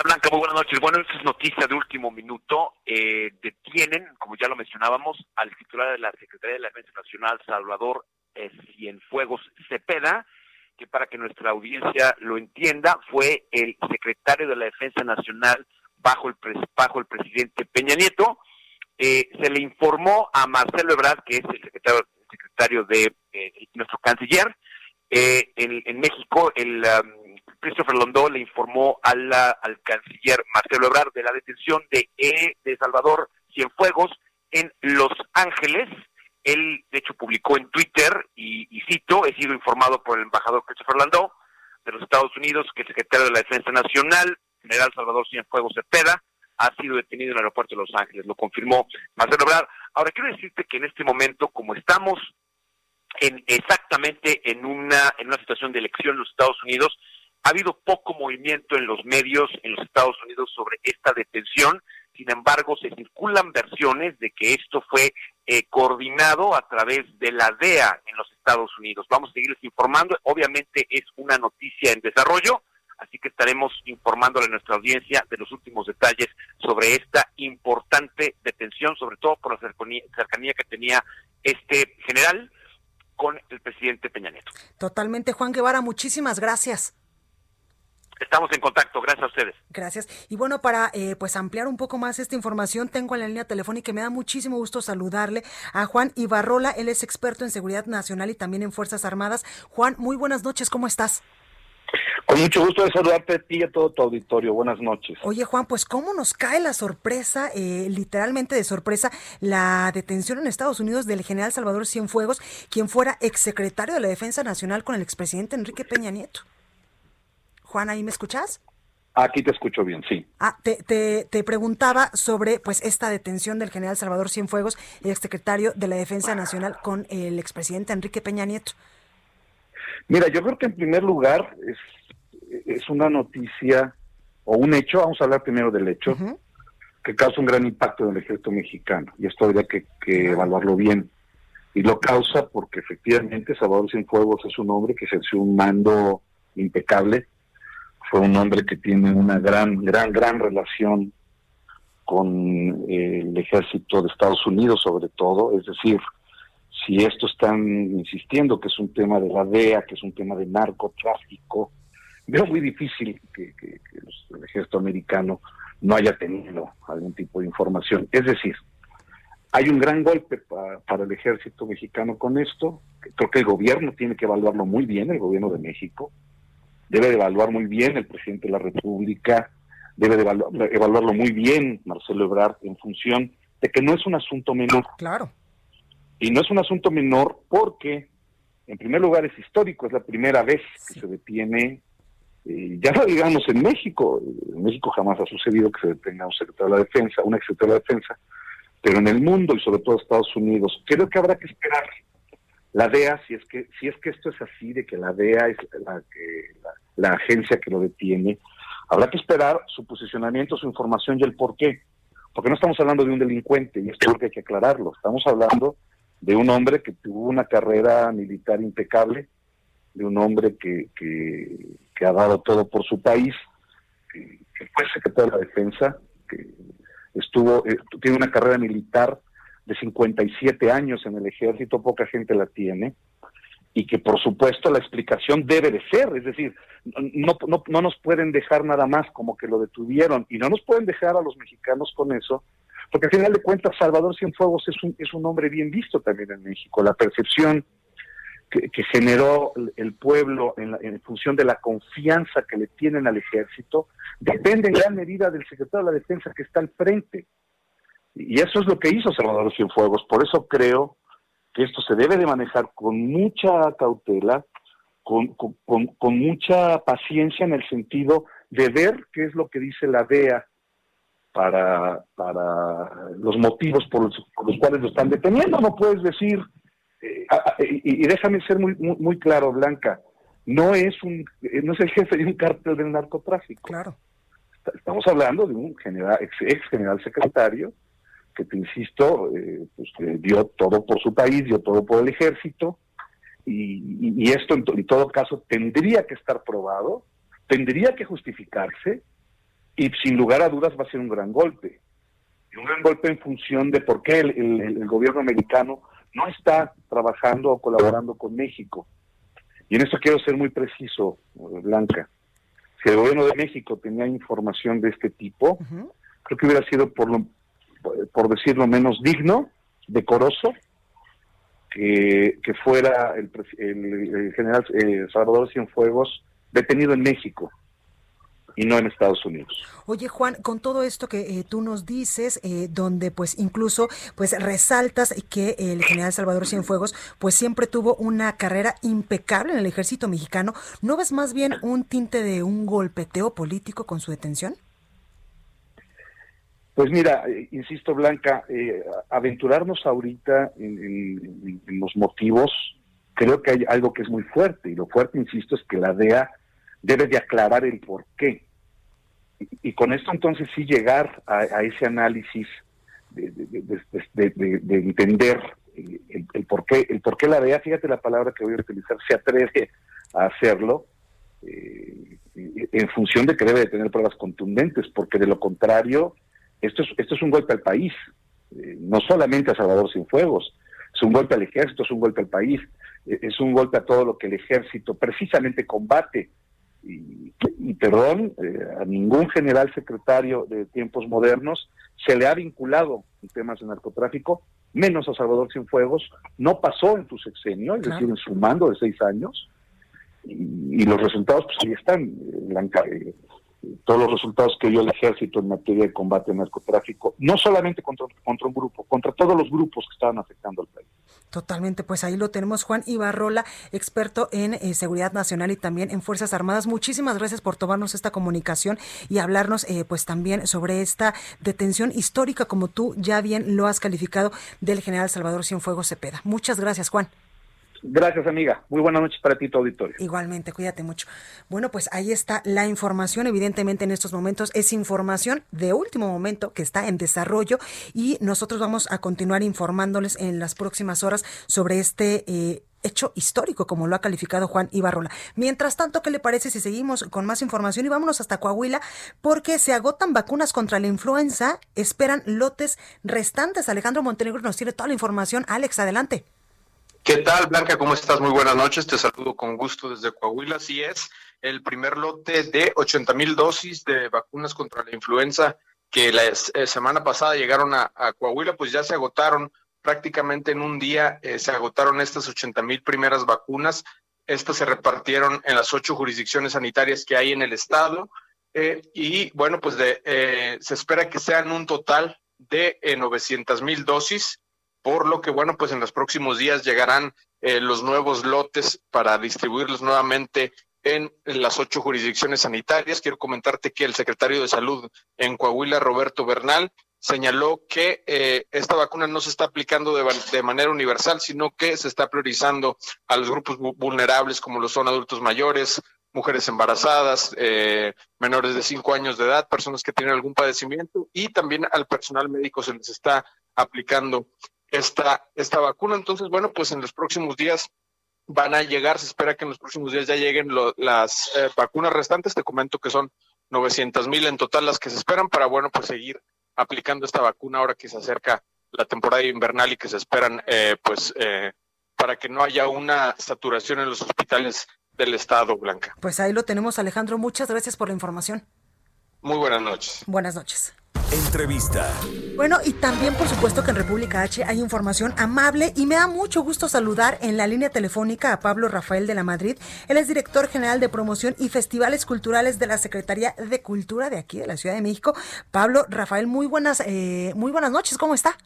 Blanca, muy buenas noches. Bueno, esta es noticia de último minuto. Eh, detienen, como ya lo mencionábamos, al titular de la Secretaría de la Defensa Nacional, Salvador eh, Cienfuegos Cepeda, que para que nuestra audiencia lo entienda, fue el secretario de la Defensa Nacional bajo el, bajo el presidente Peña Nieto. Eh, se le informó a Marcelo Ebrard, que es el secretario, secretario de eh, nuestro canciller, eh, en, en, México, el um, Christopher Londó le informó al, al canciller Marcelo Ebrard de la detención de, e, de Salvador Cienfuegos en Los Ángeles. Él, de hecho, publicó en Twitter, y, cito, he sido informado por el embajador Christopher Landau de los Estados Unidos que el secretario de la Defensa Nacional, general Salvador Cienfuegos Cepeda, ha sido detenido en el aeropuerto de Los Ángeles. Lo confirmó Marcelo Ebrard. Ahora, quiero decirte que en este momento, como estamos en exactamente en una, en una situación de elección en los Estados Unidos, ha habido poco movimiento en los medios en los Estados Unidos sobre esta detención. Sin embargo, se circulan versiones de que esto fue eh, coordinado a través de la DEA en los Estados Unidos. Vamos a seguirles informando. Obviamente es una noticia en desarrollo, así que estaremos informándole a nuestra audiencia de los últimos detalles sobre esta importante detención, sobre todo por la cercanía, que tenía este general con el presidente Peña Nieto. Totalmente, Juan Guevara, muchísimas gracias. Estamos en contacto, gracias a ustedes. Gracias. Y bueno, para eh, pues ampliar un poco más esta información, tengo en la línea telefónica y me da muchísimo gusto saludarle a Juan Ibarrola. Él es experto en seguridad nacional y también en Fuerzas Armadas. Juan, muy buenas noches, ¿cómo estás? Con mucho gusto de saludarte a ti y a todo tu auditorio. Buenas noches. Oye, Juan, pues cómo nos cae la sorpresa, eh, literalmente de sorpresa, la detención en Estados Unidos del general Salvador Cienfuegos, quien fuera exsecretario de la Defensa Nacional con el expresidente Enrique Peña Nieto. Juan, ¿ahí me escuchas? Aquí te escucho bien, sí. Ah, te, te, te, preguntaba sobre pues esta detención del general Salvador Cienfuegos, el exsecretario de la Defensa Nacional, con el expresidente Enrique Peña Nieto. Mira, yo creo que en primer lugar es, es una noticia o un hecho, vamos a hablar primero del hecho, uh -huh. que causa un gran impacto en el ejército mexicano, y esto habría que, que evaluarlo bien. Y lo causa porque efectivamente Salvador Cienfuegos es un hombre que ejerció un mando impecable, fue un hombre que tiene una gran, gran, gran relación con eh, el ejército de Estados Unidos sobre todo, es decir, si esto están insistiendo que es un tema de la DEA, que es un tema de narcotráfico, veo muy difícil que, el ejército americano no haya tenido algún tipo de información. Es decir, hay un gran golpe pa, para el ejército mexicano con esto. Creo que el gobierno tiene que evaluarlo muy bien, el gobierno de México. Debe de evaluar muy bien el presidente de la República. Debe de evaluar, evaluarlo muy bien Marcelo Ebrard en función de que no es un asunto menor. Claro. Y no es un asunto menor porque, en primer lugar, es histórico, es la primera vez que se detiene, eh, ya no digamos en México, en México jamás ha sucedido que se detenga un secretario de la defensa, un exsecretario de la defensa, pero en el mundo y sobre todo Estados Unidos, creo que habrá que esperar la DEA, si es que, si es que esto es así, de que la DEA es la, la, agencia que lo detiene, habrá que esperar su posicionamiento, su información y el por qué. Porque no estamos hablando de un delincuente, y esto es que hay que aclararlo, estamos hablando de un hombre que tuvo una carrera militar impecable, de un hombre que, que, que ha dado todo por su país, que, que, fue secretario de la defensa, que estuvo, eh, tiene una carrera militar de 57 años en el ejército, poca gente la tiene, y que por supuesto la explicación debe de ser, es decir, no, no, no nos pueden dejar nada más como que lo detuvieron, y no nos pueden dejar a los mexicanos con eso, porque al final de cuentas Salvador Cienfuegos es un, es un hombre bien visto también en México. La percepción que, que generó el pueblo en, la, en, función de la confianza que le tienen al ejército depende en gran medida del secretario de la Defensa que está al frente. Y eso es lo que hizo Salvador Cienfuegos. Por eso creo que esto se debe de manejar con mucha cautela, con, con, con, con mucha paciencia en el sentido de ver qué es lo que dice la DEA para, para los motivos por los, por los, cuales lo están deteniendo. No puedes decir, eh, y, y, déjame ser muy, muy, muy, claro, Blanca, no es, un, no es el jefe de un cártel del narcotráfico. Claro. Estamos hablando de un general, ex, ex general secretario que, te insisto, eh, pues, que dio todo por su país, dio todo por el ejército, y, y, y esto en, en todo caso tendría que estar probado, tendría que justificarse, y sin lugar a dudas va a ser un gran golpe. Y un gran golpe en función de por qué el, gobierno americano no está trabajando o colaborando con México. Y en esto quiero ser muy preciso, Blanca. Si el gobierno de México tenía información de este tipo, creo que hubiera sido, por, lo, por decirlo menos, digno, decoroso, que, que fuera el, el, general eh, Salvador Cienfuegos detenido en México y no en Estados Unidos. Oye Juan, con todo esto que eh, tú nos dices, eh, donde pues incluso pues resaltas que el general Salvador Cienfuegos pues siempre tuvo una carrera impecable en el ejército mexicano, ¿no ves más bien un tinte de un golpeteo político con su detención? Pues mira, eh, insisto Blanca, aventurarnos ahorita en los motivos, creo que hay algo que es muy fuerte y lo fuerte, insisto, es que la DEA debe de aclarar el por qué. Y, con esto entonces sí llegar a, ese análisis de, entender el, por qué, el por qué la DEA, fíjate la palabra que voy a utilizar, se atreve a hacerlo eh, en función de que debe de tener pruebas contundentes, porque de lo contrario, esto es, esto es un golpe al país, eh, no solamente a Salvador Cienfuegos, es un golpe al ejército, es un golpe al país, eh, es un golpe a todo lo que el ejército precisamente combate. Y, perdón, eh, a ningún general secretario de tiempos modernos se le ha vinculado en temas de narcotráfico, menos a Salvador Cienfuegos, no pasó en su sexenio, es decir, en su mando de seis años, y, los resultados pues ahí están, Blanca, todos los resultados que dio el ejército en materia de combate al narcotráfico, no solamente contra, contra un grupo, contra todos los grupos que estaban afectando al país. Totalmente, pues ahí lo tenemos Juan Ibarrola, experto en eh, seguridad nacional y también en Fuerzas Armadas. Muchísimas gracias por tomarnos esta comunicación y hablarnos eh, pues también sobre esta detención histórica, como tú ya bien lo has calificado, del general Salvador Cienfuegos Cepeda. Muchas gracias, Juan. Gracias, amiga. Muy buenas noches para ti, tu auditorio. Igualmente, cuídate mucho. Bueno, pues ahí está la información. Evidentemente, en estos momentos es información de último momento que está en desarrollo y nosotros vamos a continuar informándoles en las próximas horas sobre este. Eh, hecho histórico, como lo ha calificado Juan Ibarrola. Mientras tanto, ¿qué le parece si seguimos con más información y vámonos hasta Coahuila? Porque se agotan vacunas contra la influenza, esperan lotes restantes. Alejandro Montenegro nos tiene toda la información. Alex, adelante. ¿Qué tal, Blanca? ¿Cómo estás? Muy buenas noches. Te saludo con gusto desde Coahuila. Así es, el primer lote de 80 mil dosis de vacunas contra la influenza que la eh, semana pasada llegaron a, Coahuila, pues ya se agotaron prácticamente en un día. Eh, se agotaron estas 80 mil primeras vacunas. Estas se repartieron en las ocho jurisdicciones sanitarias que hay en el estado. Eh, y bueno, pues de, se espera que sean un total de 900 mil dosis por lo que, bueno, pues en los próximos días llegarán eh, los nuevos lotes para distribuirlos nuevamente en, las ocho jurisdicciones sanitarias. Quiero comentarte que el secretario de Salud en Coahuila, Roberto Bernal, señaló que eh, esta vacuna no se está aplicando de, manera universal, sino que se está priorizando a los grupos vulnerables como lo son adultos mayores, mujeres embarazadas, eh, menores de cinco años de edad, personas que tienen algún padecimiento y también al personal médico se les está aplicando esta, esta vacuna. Entonces, bueno, pues en los próximos días van a llegar, se espera que en los próximos días ya lleguen las eh, vacunas restantes. Te comento que son 900 mil en total las que se esperan para, bueno, pues seguir aplicando esta vacuna ahora que se acerca la temporada invernal y que se esperan, eh, pues, eh, para que no haya una saturación en los hospitales del Estado, Blanca. Pues ahí lo tenemos, Alejandro. Muchas gracias por la información. Muy buenas noches. Buenas noches. Entrevista. Bueno, y también por supuesto que en República H hay información amable y me da mucho gusto saludar en la línea telefónica a Pablo Rafael de la Madrid. Él es director general de promoción y festivales culturales de la Secretaría de Cultura de aquí de la Ciudad de México. Pablo Rafael, muy buenas, eh, muy buenas noches, ¿cómo está?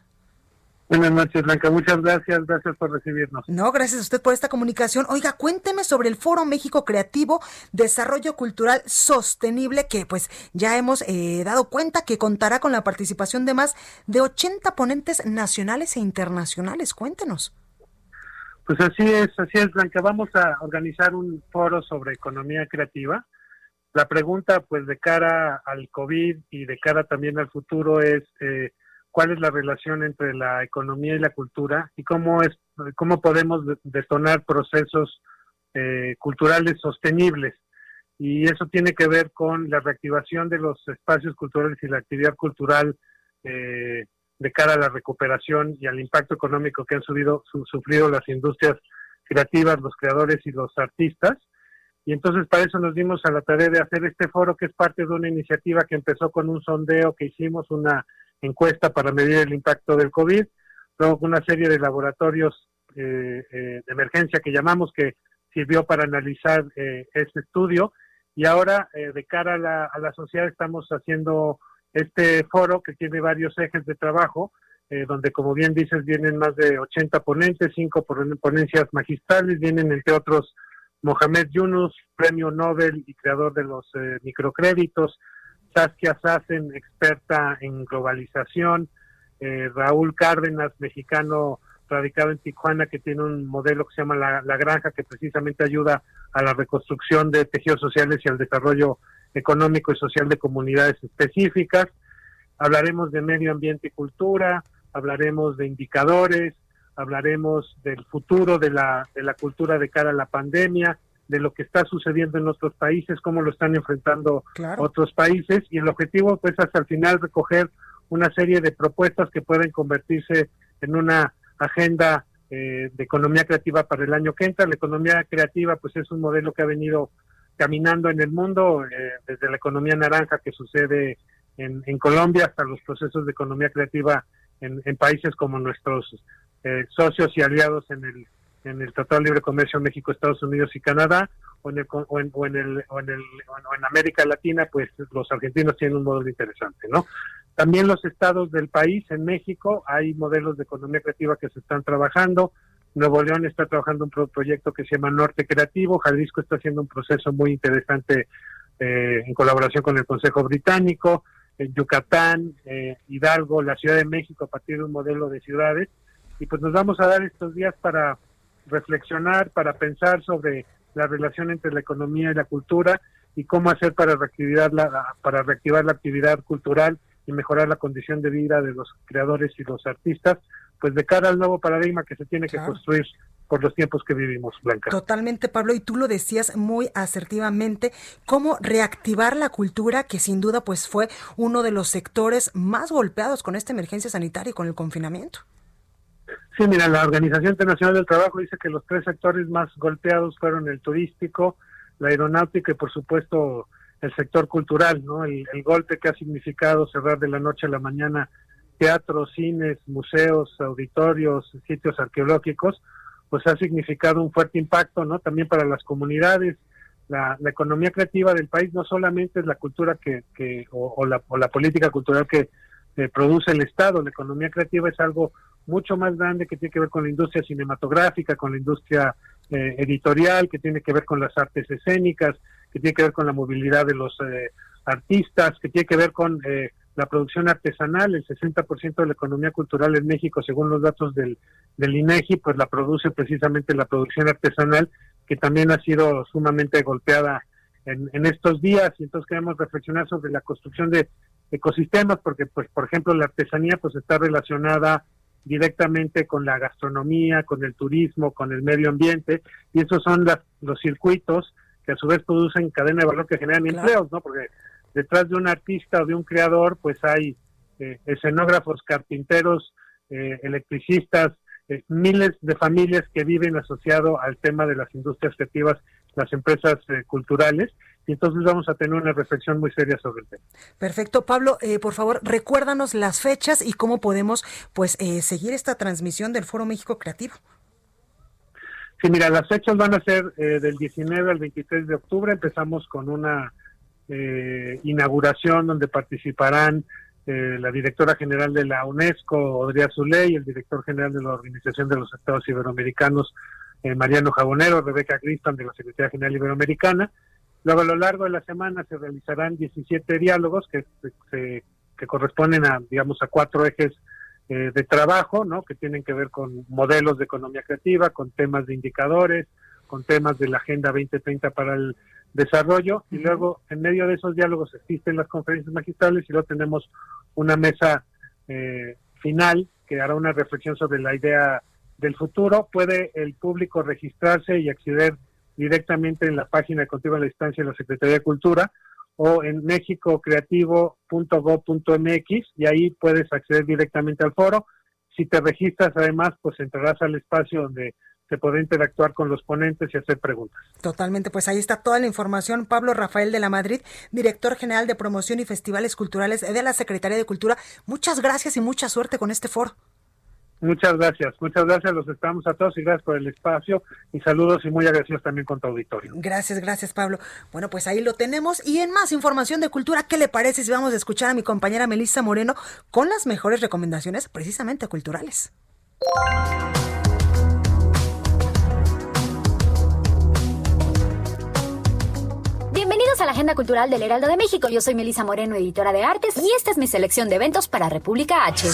Buenas noches, Blanca. Muchas gracias. Gracias por recibirnos. No, gracias a usted por esta comunicación. Oiga, cuénteme sobre el Foro México Creativo Desarrollo Cultural Sostenible, que pues ya hemos eh, dado cuenta que contará con la participación de más de 80 ponentes nacionales e internacionales. Cuéntenos. Pues así es, así es, Blanca. Vamos a organizar un foro sobre economía creativa. La pregunta, pues, de cara al COVID y de cara también al futuro es... Eh, cuál es la relación entre la economía y la cultura y cómo es cómo podemos detonar procesos eh, culturales sostenibles. y eso tiene que ver con la reactivación de los espacios culturales y la actividad cultural eh, de cara a la recuperación y al impacto económico que han subido, sufrido las industrias creativas, los creadores y los artistas. Y entonces para eso nos dimos a la tarea de hacer este foro que es parte de una iniciativa que empezó con un sondeo que hicimos, una encuesta para medir el impacto del COVID, luego una serie de laboratorios eh, eh, de emergencia que llamamos que sirvió para analizar este estudio. Y ahora, eh, de cara a la, a la, sociedad, estamos haciendo este foro que tiene varios ejes de trabajo, eh, donde, como bien dices, vienen más de 80 ponentes, cinco ponencias magistrales, vienen, entre otros, Mohamed Yunus, premio Nobel y creador de los eh, microcréditos, Saskia Sassen, experta en globalización, Raúl Cárdenas, mexicano radicado en Tijuana, que tiene un modelo que se llama La, la Granja, que precisamente ayuda a la reconstrucción de tejidos sociales y al desarrollo económico y social de comunidades específicas. Hablaremos de medio ambiente y cultura, hablaremos de indicadores, hablaremos del futuro de la, de la cultura de cara a la pandemia, de lo que está sucediendo en otros países, cómo lo están enfrentando otros países y el objetivo pues hasta el final recoger una serie de propuestas que pueden convertirse en una agenda eh, de economía creativa para el año que entra. La economía creativa pues es un modelo que ha venido caminando en el mundo, eh, desde la economía naranja que sucede en, Colombia hasta los procesos de economía creativa en, países como nuestros eh, socios y aliados en el, en el Tratado de Libre Comercio México, Estados Unidos y Canadá, o en, el, o en, o en, el, o en, el, o en América Latina, pues los argentinos tienen un modelo interesante, ¿no? También los estados del país, en México, hay modelos de economía creativa que se están trabajando. Nuevo León está trabajando un proyecto que se llama Norte Creativo. Jalisco está haciendo un proceso muy interesante eh, en colaboración con el Consejo Británico. En Yucatán, eh, Hidalgo, la Ciudad de México, a partir de un modelo de ciudades. Y pues nos vamos a dar estos días para reflexionar, para pensar sobre la relación entre la economía y la cultura y cómo hacer para reactivar la, para reactivar la actividad cultural y mejorar la condición de vida de los creadores y los artistas, pues de cara al nuevo paradigma que se tiene que construir por los tiempos que vivimos, Blanca. Totalmente, Pablo, y tú lo decías muy asertivamente, cómo reactivar la cultura, que sin duda pues fue uno de los sectores más golpeados con esta emergencia sanitaria y con el confinamiento. Sí, mira, la Organización Internacional del Trabajo dice que los tres sectores más golpeados fueron el turístico, la aeronáutica y por supuesto el sector cultural, ¿no? El, golpe que ha significado cerrar de la noche a la mañana teatros, cines, museos, auditorios, sitios arqueológicos, pues ha significado un fuerte impacto, ¿no? También para las comunidades. La, economía creativa del país no solamente es la cultura que, que o, la, o la política cultural que eh, produce el Estado, la economía creativa es algo mucho más grande que tiene que ver con la industria cinematográfica, con la industria eh, editorial, que tiene que ver con las artes escénicas, que tiene que ver con la movilidad de los eh, artistas, que tiene que ver con eh, la producción artesanal. El 60% de la economía cultural en México, según los datos del, del INEGI, pues la produce precisamente la producción artesanal, que también ha sido sumamente golpeada en, en estos días. Y entonces queremos reflexionar sobre la construcción de ecosistemas, porque, pues, por ejemplo, la artesanía pues está relacionada directamente con la gastronomía, con el turismo, con el medio ambiente, y esos son los circuitos que a su vez producen cadena de valor que generan empleos, ¿no? Porque detrás de un artista o de un creador, pues hay eh, escenógrafos, carpinteros, eh, electricistas, eh, miles de familias que viven asociado al tema de las industrias creativas, las empresas culturales, y entonces vamos a tener una reflexión muy seria sobre el tema. Perfecto, Pablo, por favor, recuérdanos las fechas y cómo podemos, pues, seguir esta transmisión del Foro México Creativo. Sí, mira, las fechas van a ser eh, del 19 al 23 de octubre. Empezamos con una eh, inauguración donde participarán eh, la directora general de la UNESCO, Odria Zuley, el director general de la Organización de los Estados Iberoamericanos, Mariano Jabonero, Rebeca Cristan de la Secretaría General Iberoamericana. Luego, a lo largo de la semana se realizarán 17 diálogos que, que corresponden a, digamos, a cuatro ejes eh, de trabajo, ¿no? Que tienen que ver con modelos de economía creativa, con temas de indicadores, con temas de la Agenda 2030 para el desarrollo. Y luego, en medio de esos diálogos, existen las conferencias magistrales y luego tenemos una mesa eh, final que hará una reflexión sobre la idea del futuro. Puede el público registrarse y acceder directamente en la página de Contigo a la Distancia de la Secretaría de Cultura o en mexicocreativo.gov.mx y ahí puedes acceder directamente al foro. Si te registras además, pues entrarás al espacio donde se puede interactuar con los ponentes y hacer preguntas. Totalmente, pues ahí está toda la información. Pablo Rafael de la Madrid, director general de promoción y festivales culturales de la Secretaría de Cultura. Muchas gracias y mucha suerte con este foro. Muchas gracias, muchas gracias, los estamos a todos y gracias por el espacio y saludos y muy agradecidos también con tu auditorio. Gracias, gracias Pablo. Bueno, pues ahí lo tenemos y en más información de cultura, ¿qué le parece si vamos a escuchar a mi compañera Melissa Moreno con las mejores recomendaciones precisamente culturales? Bienvenidos a la Agenda Cultural del Heraldo de México. Yo soy Melisa Moreno, editora de artes, y esta es mi selección de eventos para República H.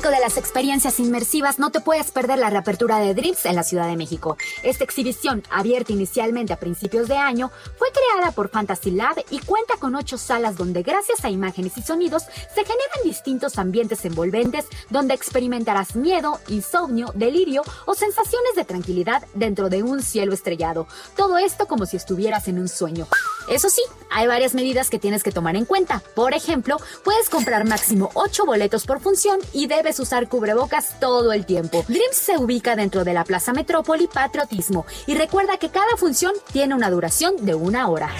fanático de las experiencias inmersivas, no te puedes perder la reapertura de Drips en la Ciudad de México. Esta exhibición, abierta inicialmente a principios de año, fue creada por Fantasy Lab y cuenta con ocho salas donde gracias a imágenes y sonidos se generan distintos ambientes envolventes donde experimentarás miedo, insomnio, delirio o sensaciones de tranquilidad dentro de un cielo estrellado. Todo esto como si estuvieras en un sueño. Eso sí, hay varias medidas que tienes que tomar en cuenta. Por ejemplo, puedes comprar máximo ocho boletos por función y debes usar cubrebocas todo el tiempo. Dreams se ubica dentro de la Plaza Metrópoli Patriotismo y recuerda que cada función tiene una duración de una hora.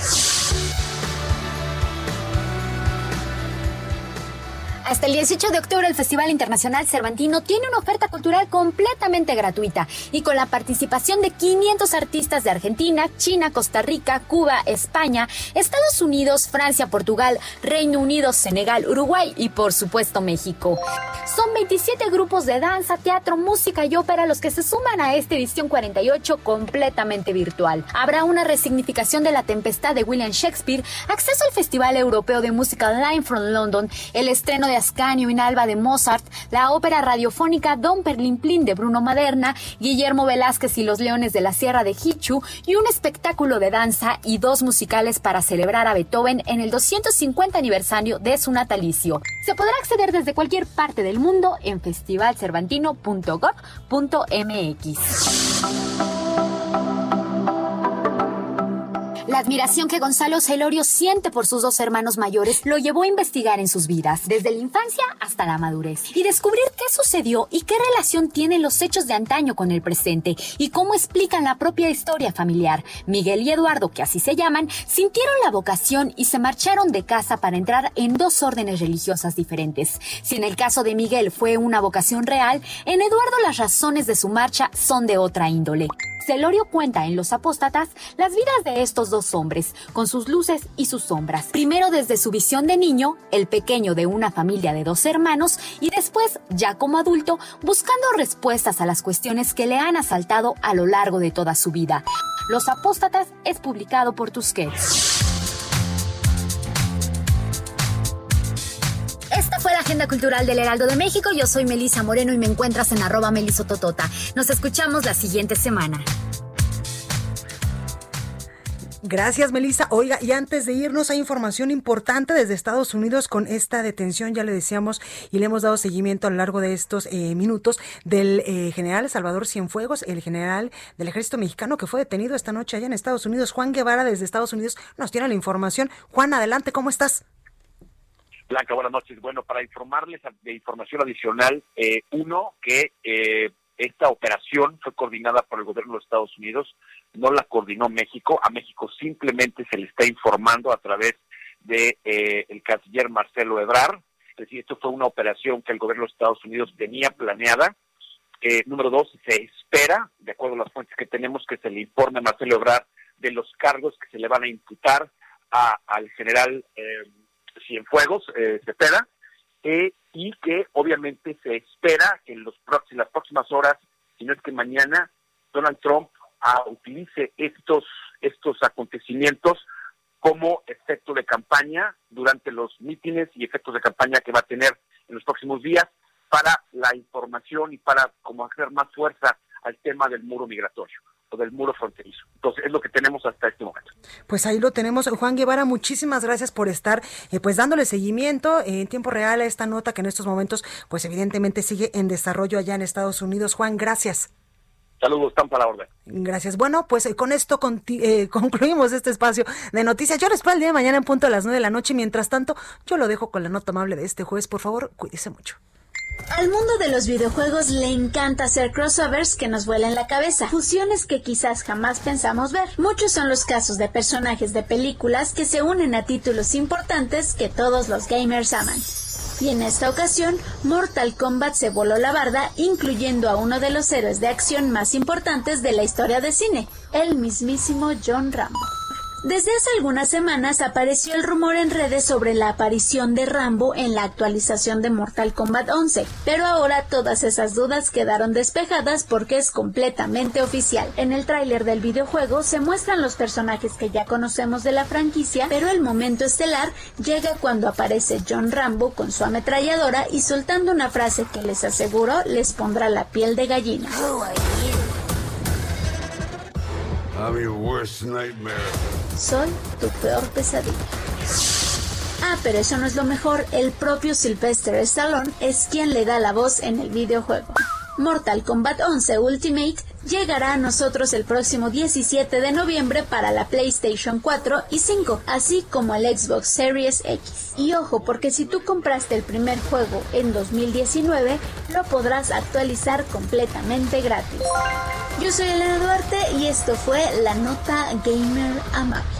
Hasta el 18 de octubre el Festival Internacional Cervantino tiene una oferta cultural completamente gratuita y con la participación de 500 artistas de Argentina, China, Costa Rica, Cuba, España, Estados Unidos, Francia, Portugal, Reino Unido, Senegal, Uruguay y por supuesto México. Son 27 grupos de danza, teatro, música y ópera los que se suman a esta edición 48 completamente virtual. Habrá una resignificación de La Tempestad de William Shakespeare, acceso al Festival Europeo de Música Line from London, el estreno de Ascanio en Alba de Mozart, la ópera radiofónica Don Perlimplín de Bruno Maderna, Guillermo Velázquez y los Leones de la Sierra de Hichu y un espectáculo de danza y dos musicales para celebrar a Beethoven en el 250 aniversario de su natalicio. Se podrá acceder desde cualquier parte del mundo en festivalcervantino.gov.mx. La admiración que Gonzalo Celorio siente por sus dos hermanos mayores lo llevó a investigar en sus vidas, desde la infancia hasta la madurez, y descubrir qué sucedió y qué relación tienen los hechos de antaño con el presente y cómo explican la propia historia familiar. Miguel y Eduardo, que así se llaman, sintieron la vocación y se marcharon de casa para entrar en dos órdenes religiosas diferentes. Si en el caso de Miguel fue una vocación real, en Eduardo las razones de su marcha son de otra índole. Celorio cuenta en Los Apóstatas las vidas de estos dos hombres, con sus luces y sus sombras. Primero desde su visión de niño, el pequeño de una familia de dos hermanos, y después, ya como adulto, buscando respuestas a las cuestiones que le han asaltado a lo largo de toda su vida. Los Apóstatas es publicado por Tusquets. Esta fue la Agenda Cultural del Heraldo de México. Yo soy Melisa Moreno y me encuentras en arroba melisototota. Nos escuchamos la siguiente semana. Gracias, Melissa. Oiga, y antes de irnos, hay información importante desde Estados Unidos con esta detención, ya le decíamos, y le hemos dado seguimiento a lo largo de estos eh, minutos, del eh, general Salvador Cienfuegos, el general del ejército mexicano que fue detenido esta noche allá en Estados Unidos. Juan Guevara, desde Estados Unidos, nos tiene la información. Juan, adelante, ¿cómo estás? Blanca, buenas noches. Bueno, para informarles de información adicional, eh, uno, que eh, esta operación fue coordinada por el gobierno de Estados Unidos, no la coordinó México, a México simplemente se le está informando a través de eh, el canciller Marcelo Ebrard, es decir, esto fue una operación que el gobierno de Estados Unidos tenía planeada. número dos, se espera, de acuerdo a las fuentes que tenemos, que se le informe a Marcelo Ebrard de los cargos que se le van a imputar a, al general Cienfuegos, eh, Cepeda, eh, y que obviamente se espera que en, los las próximas horas, si no es que mañana, Donald Trump ah, utilice estos, estos acontecimienos como efecto de campaña durante los mítines y efectos de campaña que va a tener en los próximos días para la información y para como hacer más fuerza al tema del muro migratorio. del muro fronterizo. Entonces, es lo que tenemos hasta este momento. Pues ahí lo tenemos. Juan Guevara, muchísimas gracias por estar eh, pues dándole seguimiento en tiempo real a esta nota que en estos momentos pues evidentemente sigue en desarrollo allá en Estados Unidos. Juan, gracias. Saludos, están para la orden. Gracias. Bueno, pues eh, con esto eh, concluimos este espacio de noticias. Yo les espero el día de mañana en punto a las nueve de la noche. Mientras tanto, yo lo dejo con la nota amable de este jueves. Por favor, cuídese mucho. Al mundo de los videojuegos le encanta hacer crossovers que nos vuelan la cabeza, fusiones que quizás jamás pensamos ver. Muchos son los casos de personajes de películas que se unen a títulos importantes que todos los gamers aman. Y en esta ocasión, Mortal Kombat se voló la barda, incluyendo a uno de los héroes de acción más importantes de la historia de cine, el mismísimo John Rambo. Desde hace algunas semanas apareció el rumor en redes sobre la aparición de Rambo en la actualización de Mortal Kombat 11, pero ahora todas esas dudas quedaron despejadas porque es completamente oficial. En el tráiler del videojuego se muestran los personajes que ya conocemos de la franquicia, pero el momento estelar llega cuando aparece John Rambo con su ametralladora y soltando una frase que les aseguro les pondrá la piel de gallina. Soy tu peor pesadilla. Ah, pero eso no es lo mejor. El propio Sylvester Stallone es quien le da la voz en el videojuego. Mortal Kombat 11 Ultimate llegará a nosotros el próximo 17 de noviembre para la PlayStation 4 y 5, así como el Xbox Series X. Y ojo, porque si tú compraste el primer juego en 2019, lo podrás actualizar completamente gratis. Yo soy Elena Duarte y esto fue la nota Gamer Amable.